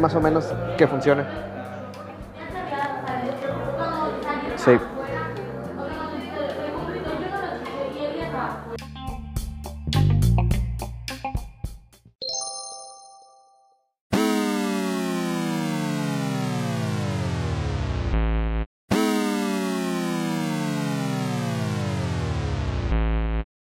más o menos que funcione. Sí.